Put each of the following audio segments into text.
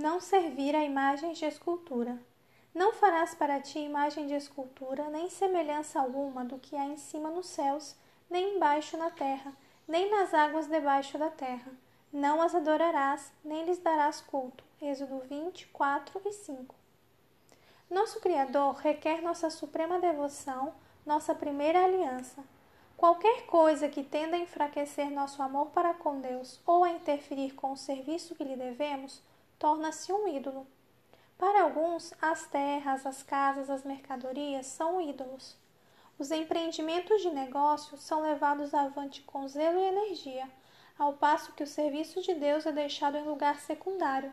Não servir a imagens de escultura. Não farás para ti imagem de escultura, nem semelhança alguma do que há em cima nos céus, nem embaixo na terra, nem nas águas debaixo da terra. Não as adorarás, nem lhes darás culto. Êxodo 20, 4 e 5. Nosso Criador requer nossa suprema devoção, nossa primeira aliança. Qualquer coisa que tenda a enfraquecer nosso amor para com Deus ou a interferir com o serviço que lhe devemos, torna-se um ídolo. Para alguns, as terras, as casas, as mercadorias são ídolos. Os empreendimentos de negócio são levados avante com zelo e energia, ao passo que o serviço de Deus é deixado em lugar secundário.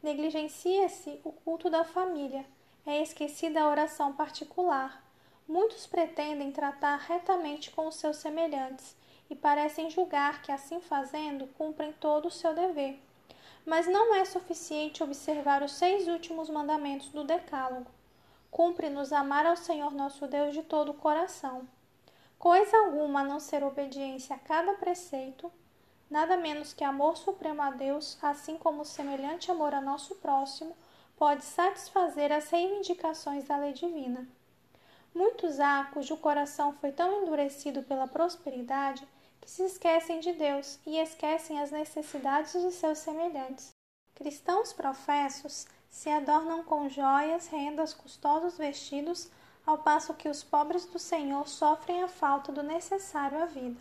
Negligencia-se o culto da família, é esquecida a oração particular. Muitos pretendem tratar retamente com os seus semelhantes e parecem julgar que, assim fazendo, cumprem todo o seu dever. Mas não é suficiente observar os seis últimos mandamentos do Decálogo. Cumpre-nos amar ao Senhor nosso Deus de todo o coração. Coisa alguma a não ser obediência a cada preceito, nada menos que amor supremo a Deus, assim como semelhante amor a nosso próximo, pode satisfazer as reivindicações da lei divina. Muitos há cujo coração foi tão endurecido pela prosperidade que se esquecem de Deus e esquecem as necessidades de seus semelhantes. Cristãos professos se adornam com joias, rendas, custosos vestidos, ao passo que os pobres do Senhor sofrem a falta do necessário à vida.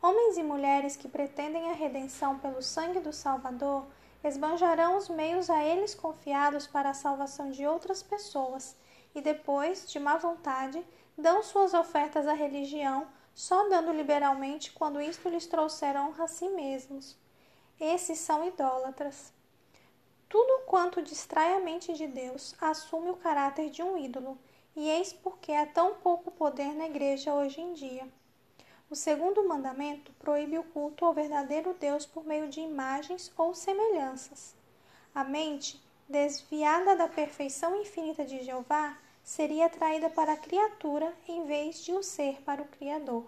Homens e mulheres que pretendem a redenção pelo sangue do Salvador esbanjarão os meios a eles confiados para a salvação de outras pessoas e depois, de má vontade, dão suas ofertas à religião só dando liberalmente quando isto lhes trouxer honra a si mesmos. Esses são idólatras. Tudo quanto distrai a mente de Deus assume o caráter de um ídolo, e eis porque há tão pouco poder na igreja hoje em dia. O segundo mandamento proíbe o culto ao verdadeiro Deus por meio de imagens ou semelhanças. A mente, desviada da perfeição infinita de Jeová, seria atraída para a criatura em vez de o ser para o Criador.